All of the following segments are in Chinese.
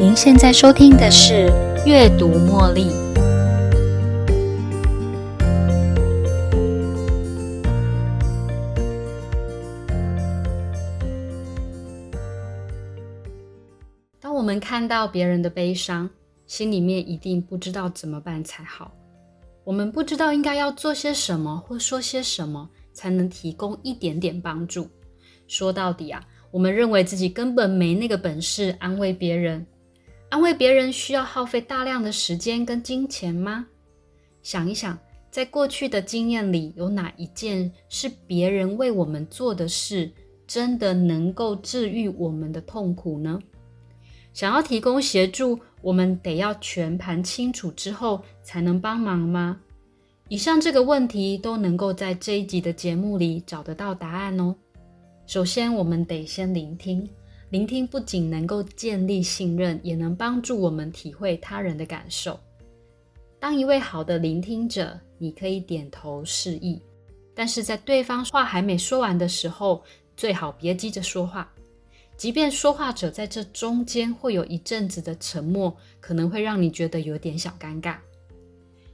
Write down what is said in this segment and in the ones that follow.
您现在收听的是《阅读茉莉》。当我们看到别人的悲伤，心里面一定不知道怎么办才好。我们不知道应该要做些什么或说些什么，才能提供一点点帮助。说到底啊，我们认为自己根本没那个本事安慰别人。安慰别人需要耗费大量的时间跟金钱吗？想一想，在过去的经验里，有哪一件是别人为我们做的事，真的能够治愈我们的痛苦呢？想要提供协助，我们得要全盘清楚之后才能帮忙吗？以上这个问题都能够在这一集的节目里找得到答案哦。首先，我们得先聆听。聆听不仅能够建立信任，也能帮助我们体会他人的感受。当一位好的聆听者，你可以点头示意，但是在对方话还没说完的时候，最好别急着说话。即便说话者在这中间会有一阵子的沉默，可能会让你觉得有点小尴尬。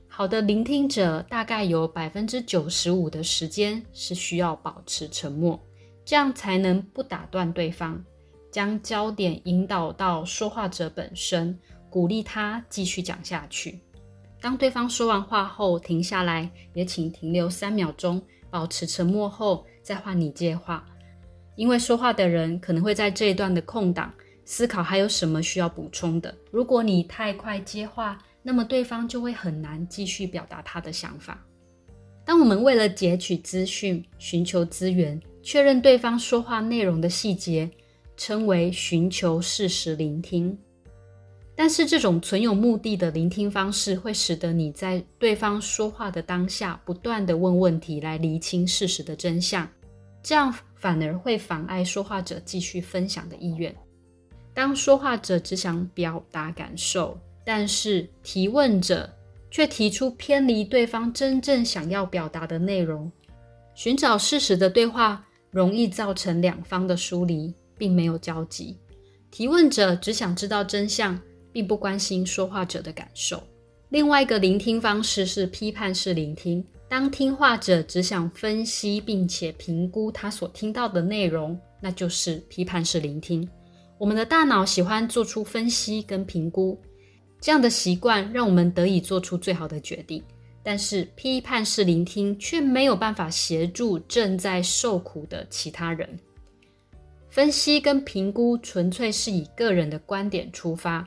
好的聆听者大概有百分之九十五的时间是需要保持沉默，这样才能不打断对方。将焦点引导到说话者本身，鼓励他继续讲下去。当对方说完话后停下来，也请停留三秒钟，保持沉默后再换你接话。因为说话的人可能会在这一段的空档思考还有什么需要补充的。如果你太快接话，那么对方就会很难继续表达他的想法。当我们为了截取资讯、寻求资源、确认对方说话内容的细节。称为寻求事实聆听，但是这种存有目的的聆听方式，会使得你在对方说话的当下，不断的问问题来厘清事实的真相，这样反而会妨碍说话者继续分享的意愿。当说话者只想表达感受，但是提问者却提出偏离对方真正想要表达的内容，寻找事实的对话容易造成两方的疏离。并没有交集，提问者只想知道真相，并不关心说话者的感受。另外一个聆听方式是批判式聆听，当听话者只想分析并且评估他所听到的内容，那就是批判式聆听。我们的大脑喜欢做出分析跟评估，这样的习惯让我们得以做出最好的决定。但是批判式聆听却没有办法协助正在受苦的其他人。分析跟评估纯粹是以个人的观点出发，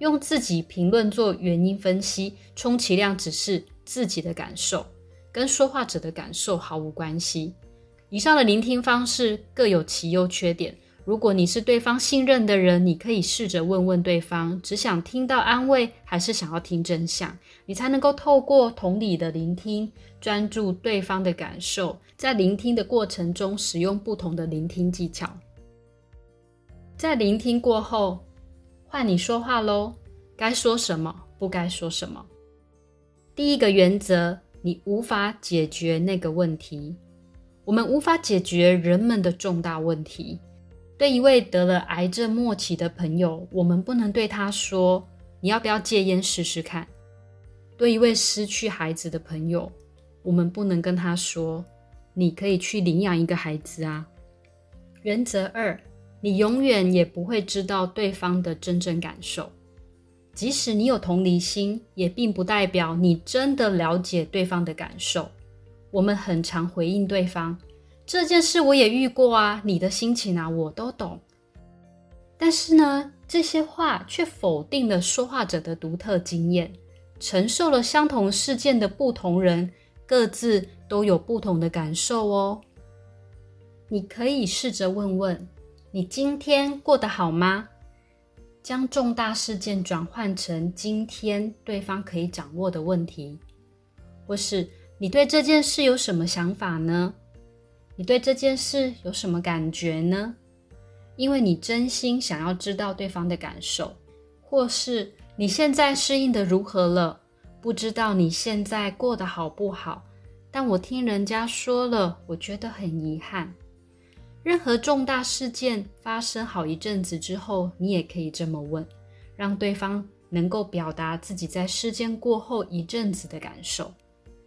用自己评论做原因分析，充其量只是自己的感受，跟说话者的感受毫无关系。以上的聆听方式各有其优缺点。如果你是对方信任的人，你可以试着问问对方，只想听到安慰，还是想要听真相？你才能够透过同理的聆听，专注对方的感受，在聆听的过程中使用不同的聆听技巧。在聆听过后，换你说话喽。该说什么，不该说什么。第一个原则，你无法解决那个问题。我们无法解决人们的重大问题。对一位得了癌症末期的朋友，我们不能对他说：“你要不要戒烟试试看？”对一位失去孩子的朋友，我们不能跟他说：“你可以去领养一个孩子啊。”原则二。你永远也不会知道对方的真正感受，即使你有同理心，也并不代表你真的了解对方的感受。我们很常回应对方：“这件事我也遇过啊，你的心情啊，我都懂。”但是呢，这些话却否定了说话者的独特经验。承受了相同事件的不同人，各自都有不同的感受哦。你可以试着问问。你今天过得好吗？将重大事件转换成今天对方可以掌握的问题，或是你对这件事有什么想法呢？你对这件事有什么感觉呢？因为你真心想要知道对方的感受，或是你现在适应的如何了？不知道你现在过得好不好？但我听人家说了，我觉得很遗憾。任何重大事件发生好一阵子之后，你也可以这么问，让对方能够表达自己在事件过后一阵子的感受。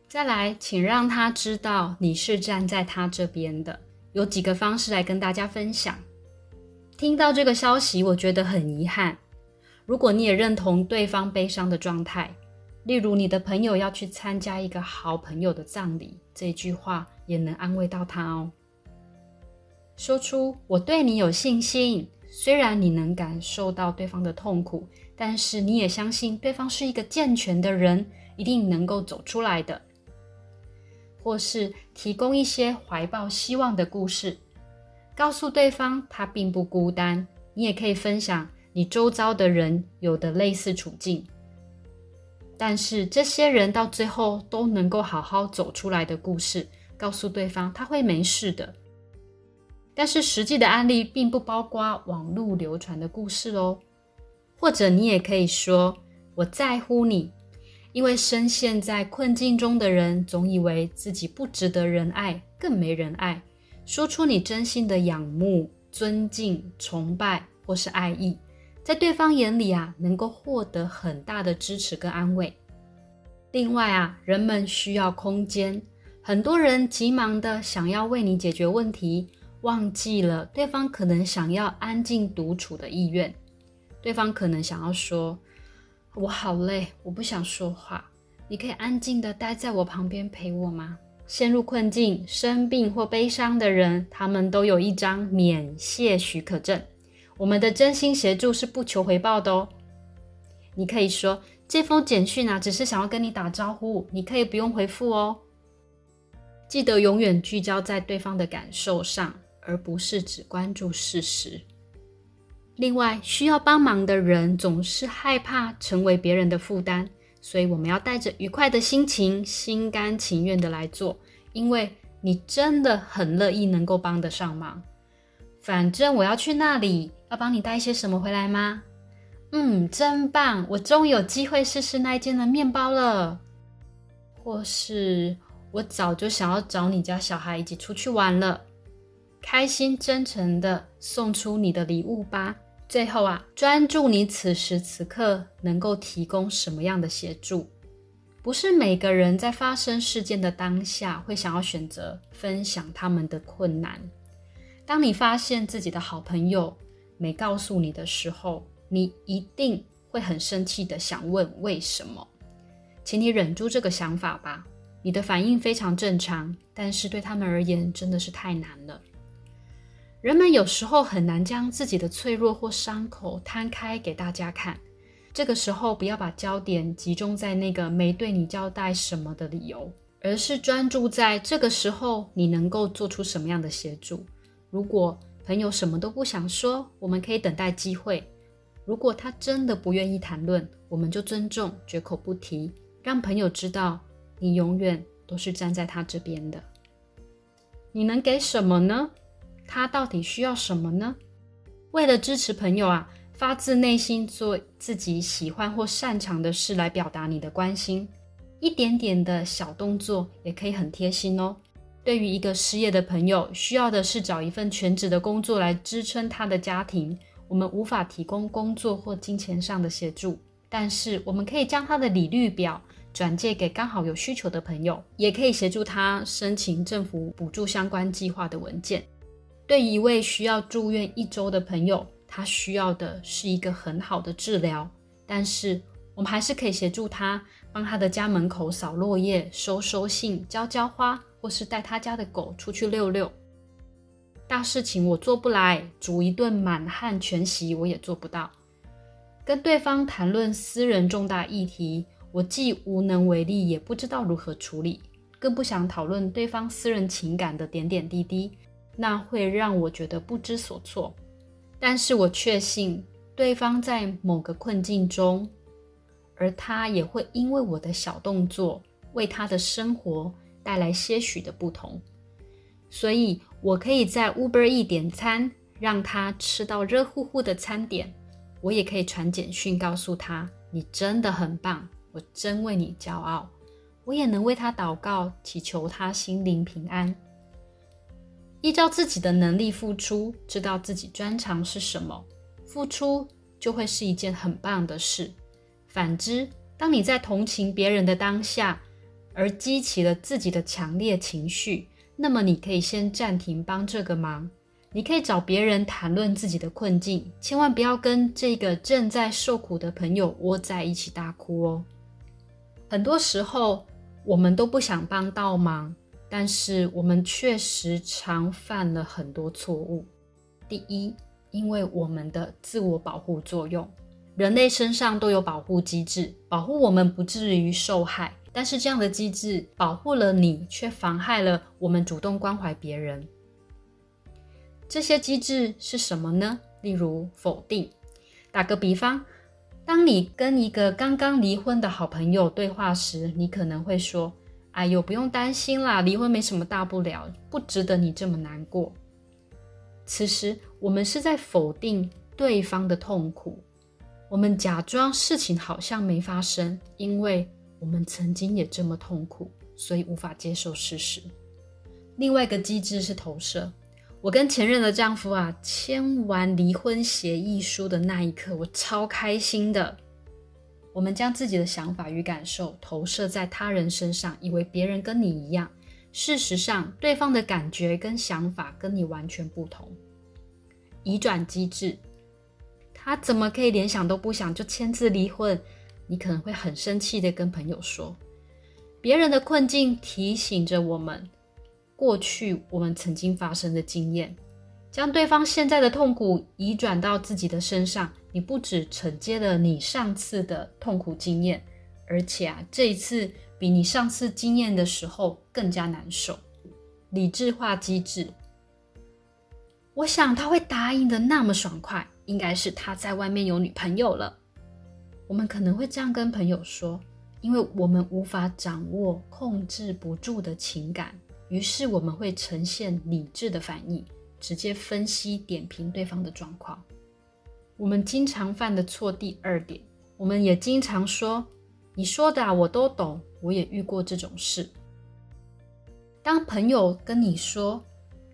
再来，请让他知道你是站在他这边的。有几个方式来跟大家分享。听到这个消息，我觉得很遗憾。如果你也认同对方悲伤的状态，例如你的朋友要去参加一个好朋友的葬礼，这句话也能安慰到他哦。说出“我对你有信心”，虽然你能感受到对方的痛苦，但是你也相信对方是一个健全的人，一定能够走出来的。或是提供一些怀抱希望的故事，告诉对方他并不孤单。你也可以分享你周遭的人有的类似处境，但是这些人到最后都能够好好走出来的故事，告诉对方他会没事的。但是实际的案例并不包括网络流传的故事哦。或者你也可以说我在乎你。因为深陷在困境中的人，总以为自己不值得人爱，更没人爱。说出你真心的仰慕、尊敬、崇拜或是爱意，在对方眼里啊，能够获得很大的支持跟安慰。另外啊，人们需要空间，很多人急忙的想要为你解决问题，忘记了对方可能想要安静独处的意愿。对方可能想要说。我好累，我不想说话。你可以安静的待在我旁边陪我吗？陷入困境、生病或悲伤的人，他们都有一张免谢许可证。我们的真心协助是不求回报的哦。你可以说这封简讯啊，只是想要跟你打招呼，你可以不用回复哦。记得永远聚焦在对方的感受上，而不是只关注事实。另外，需要帮忙的人总是害怕成为别人的负担，所以我们要带着愉快的心情，心甘情愿的来做，因为你真的很乐意能够帮得上忙。反正我要去那里，要帮你带一些什么回来吗？嗯，真棒！我终于有机会试试那一间的面包了。或是我早就想要找你家小孩一起出去玩了。开心真诚的送出你的礼物吧。最后啊，专注你此时此刻能够提供什么样的协助。不是每个人在发生事件的当下会想要选择分享他们的困难。当你发现自己的好朋友没告诉你的时候，你一定会很生气的想问为什么。请你忍住这个想法吧。你的反应非常正常，但是对他们而言真的是太难了。人们有时候很难将自己的脆弱或伤口摊开给大家看。这个时候，不要把焦点集中在那个没对你交代什么的理由，而是专注在这个时候你能够做出什么样的协助。如果朋友什么都不想说，我们可以等待机会；如果他真的不愿意谈论，我们就尊重，绝口不提，让朋友知道你永远都是站在他这边的。你能给什么呢？他到底需要什么呢？为了支持朋友啊，发自内心做自己喜欢或擅长的事来表达你的关心，一点点的小动作也可以很贴心哦。对于一个失业的朋友，需要的是找一份全职的工作来支撑他的家庭。我们无法提供工作或金钱上的协助，但是我们可以将他的履历表转借给刚好有需求的朋友，也可以协助他申请政府补助相关计划的文件。对一位需要住院一周的朋友，他需要的是一个很好的治疗，但是我们还是可以协助他，帮他的家门口扫落叶、收收信、浇浇花，或是带他家的狗出去遛遛。大事情我做不来，煮一顿满汉全席我也做不到。跟对方谈论私人重大议题，我既无能为力，也不知道如何处理，更不想讨论对方私人情感的点点滴滴。那会让我觉得不知所措，但是我确信对方在某个困境中，而他也会因为我的小动作为他的生活带来些许的不同，所以我可以在 Uber E 点餐，让他吃到热乎乎的餐点，我也可以传简讯告诉他你真的很棒，我真为你骄傲，我也能为他祷告，祈求他心灵平安。依照自己的能力付出，知道自己专长是什么，付出就会是一件很棒的事。反之，当你在同情别人的当下，而激起了自己的强烈情绪，那么你可以先暂停帮这个忙。你可以找别人谈论自己的困境，千万不要跟这个正在受苦的朋友窝在一起大哭哦。很多时候，我们都不想帮到忙，但是我们确实常犯了很多错误。第一，因为我们的自我保护作用，人类身上都有保护机制，保护我们不至于受害。但是这样的机制保护了你，却妨害了我们主动关怀别人。这些机制是什么呢？例如否定。打个比方，当你跟一个刚刚离婚的好朋友对话时，你可能会说：“哎呦，不用担心啦，离婚没什么大不了，不值得你这么难过。”此时，我们是在否定对方的痛苦，我们假装事情好像没发生，因为我们曾经也这么痛苦，所以无法接受事实。另外一个机制是投射。我跟前任的丈夫啊签完离婚协议书的那一刻，我超开心的。我们将自己的想法与感受投射在他人身上，以为别人跟你一样。事实上，对方的感觉跟想法跟你完全不同。移转机制，他怎么可以连想都不想就签字离婚？你可能会很生气的跟朋友说，别人的困境提醒着我们。过去我们曾经发生的经验，将对方现在的痛苦移转到自己的身上，你不止承接了你上次的痛苦经验，而且啊，这一次比你上次经验的时候更加难受。理智化机制，我想他会答应的那么爽快，应该是他在外面有女朋友了。我们可能会这样跟朋友说，因为我们无法掌握控制不住的情感。于是我们会呈现理智的反应，直接分析点评对方的状况。我们经常犯的错第二点，我们也经常说：“你说的啊，我都懂，我也遇过这种事。”当朋友跟你说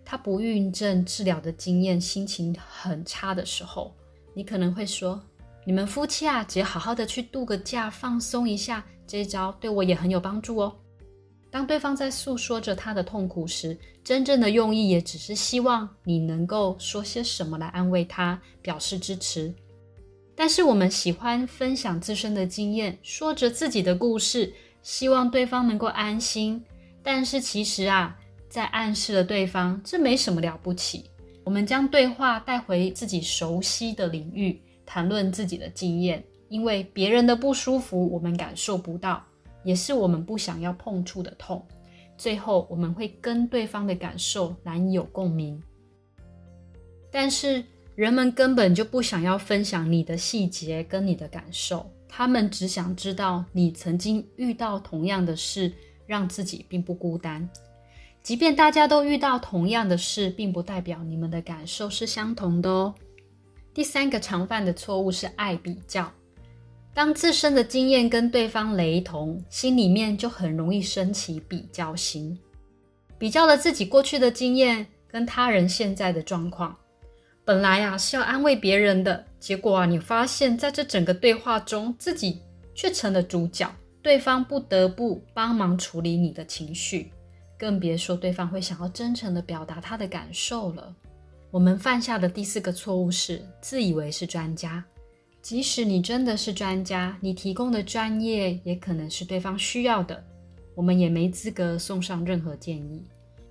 他不孕症治疗的经验，心情很差的时候，你可能会说：“你们夫妻啊，只要好好的去度个假，放松一下，这一招对我也很有帮助哦。”当对方在诉说着他的痛苦时，真正的用意也只是希望你能够说些什么来安慰他，表示支持。但是我们喜欢分享自身的经验，说着自己的故事，希望对方能够安心。但是其实啊，在暗示了对方这没什么了不起。我们将对话带回自己熟悉的领域，谈论自己的经验，因为别人的不舒服我们感受不到。也是我们不想要碰触的痛，最后我们会跟对方的感受难以有共鸣。但是人们根本就不想要分享你的细节跟你的感受，他们只想知道你曾经遇到同样的事，让自己并不孤单。即便大家都遇到同样的事，并不代表你们的感受是相同的哦。第三个常犯的错误是爱比较。当自身的经验跟对方雷同，心里面就很容易升起比较心，比较了自己过去的经验跟他人现在的状况。本来啊是要安慰别人的，结果啊你发现在这整个对话中，自己却成了主角，对方不得不帮忙处理你的情绪，更别说对方会想要真诚的表达他的感受了。我们犯下的第四个错误是自以为是专家。即使你真的是专家，你提供的专业也可能是对方需要的，我们也没资格送上任何建议。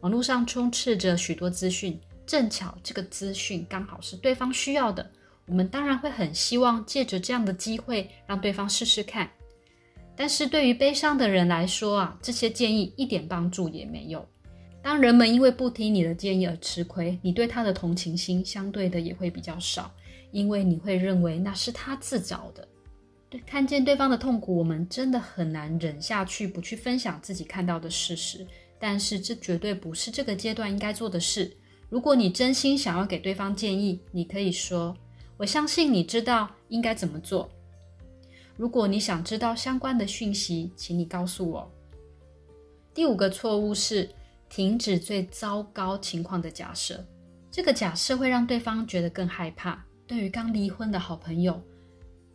网络上充斥着许多资讯，正巧这个资讯刚好是对方需要的，我们当然会很希望借着这样的机会让对方试试看。但是对于悲伤的人来说啊，这些建议一点帮助也没有。当人们因为不听你的建议而吃亏，你对他的同情心相对的也会比较少。因为你会认为那是他自找的，对，看见对方的痛苦，我们真的很难忍下去，不去分享自己看到的事实。但是这绝对不是这个阶段应该做的事。如果你真心想要给对方建议，你可以说：“我相信你知道应该怎么做。”如果你想知道相关的讯息，请你告诉我。第五个错误是停止最糟糕情况的假设，这个假设会让对方觉得更害怕。对于刚离婚的好朋友，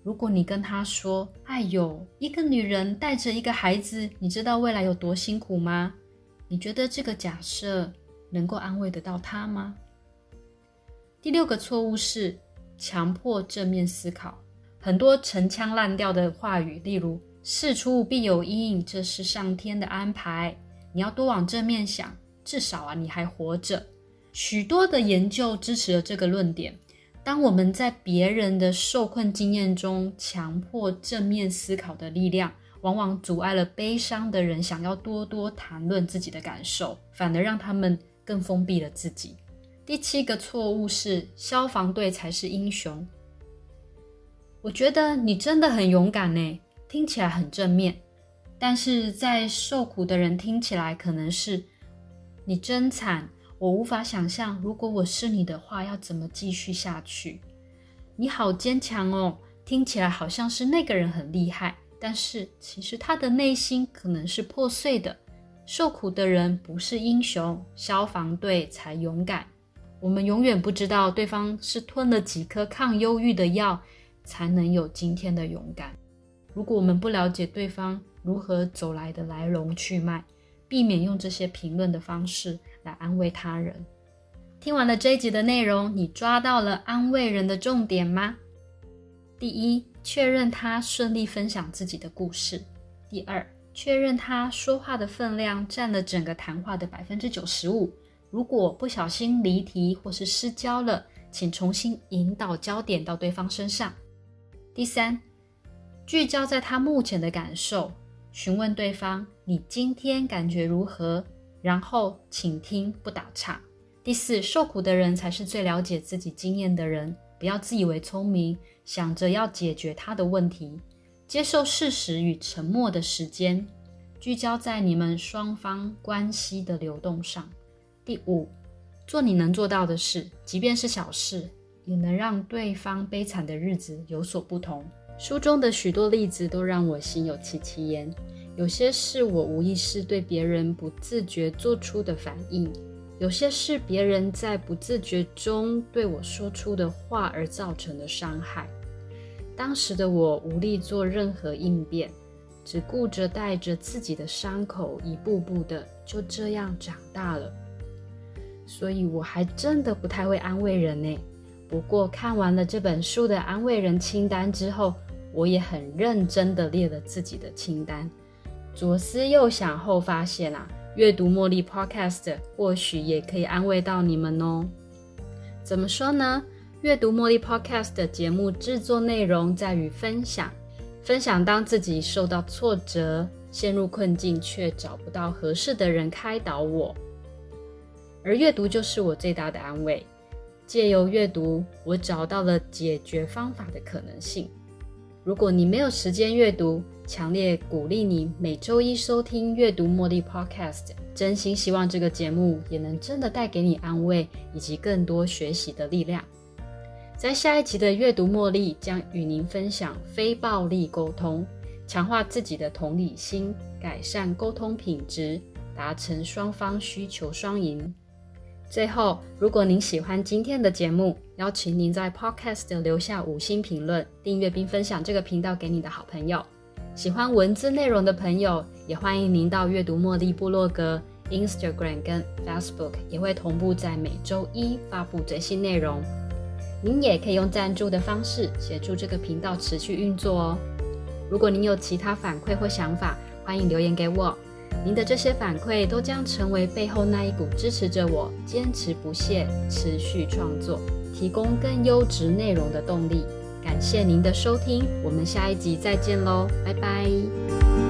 如果你跟他说：“哎呦，一个女人带着一个孩子，你知道未来有多辛苦吗？”你觉得这个假设能够安慰得到他吗？第六个错误是强迫正面思考，很多陈腔滥调的话语，例如“事出必有因”，这是上天的安排，你要多往正面想，至少啊你还活着。许多的研究支持了这个论点。当我们在别人的受困经验中强迫正面思考的力量，往往阻碍了悲伤的人想要多多谈论自己的感受，反而让他们更封闭了自己。第七个错误是消防队才是英雄。我觉得你真的很勇敢呢，听起来很正面，但是在受苦的人听起来可能是你真惨。我无法想象，如果我是你的话，要怎么继续下去？你好坚强哦，听起来好像是那个人很厉害，但是其实他的内心可能是破碎的。受苦的人不是英雄，消防队才勇敢。我们永远不知道对方是吞了几颗抗忧郁的药，才能有今天的勇敢。如果我们不了解对方如何走来的来龙去脉，避免用这些评论的方式。来安慰他人。听完了这一集的内容，你抓到了安慰人的重点吗？第一，确认他顺利分享自己的故事；第二，确认他说话的分量占了整个谈话的百分之九十五。如果不小心离题或是失焦了，请重新引导焦点到对方身上。第三，聚焦在他目前的感受，询问对方：“你今天感觉如何？”然后请听，不打岔。第四，受苦的人才是最了解自己经验的人。不要自以为聪明，想着要解决他的问题。接受事实与沉默的时间，聚焦在你们双方关系的流动上。第五，做你能做到的事，即便是小事，也能让对方悲惨的日子有所不同。书中的许多例子都让我心有戚戚焉。有些是我无意识对别人不自觉做出的反应，有些是别人在不自觉中对我说出的话而造成的伤害。当时的我无力做任何应变，只顾着带着自己的伤口，一步步的就这样长大了。所以我还真的不太会安慰人呢。不过看完了这本书的安慰人清单之后，我也很认真的列了自己的清单。左思右想后，发现啊，阅读茉莉 Podcast 或许也可以安慰到你们哦。怎么说呢？阅读茉莉 Podcast 的节目制作内容在于分享，分享当自己受到挫折、陷入困境却找不到合适的人开导我，而阅读就是我最大的安慰。借由阅读，我找到了解决方法的可能性。如果你没有时间阅读，强烈鼓励你每周一收听阅读茉莉 Podcast，真心希望这个节目也能真的带给你安慰以及更多学习的力量。在下一集的阅读茉莉将与您分享非暴力沟通，强化自己的同理心，改善沟通品质，达成双方需求双赢。最后，如果您喜欢今天的节目，邀请您在 Podcast 留下五星评论、订阅并分享这个频道给你的好朋友。喜欢文字内容的朋友，也欢迎您到阅读茉莉部落格、Instagram 跟 Facebook，也会同步在每周一发布最新内容。您也可以用赞助的方式协助这个频道持续运作哦。如果您有其他反馈或想法，欢迎留言给我。您的这些反馈都将成为背后那一股支持着我坚持不懈、持续创作、提供更优质内容的动力。感谢您的收听，我们下一集再见喽，拜拜。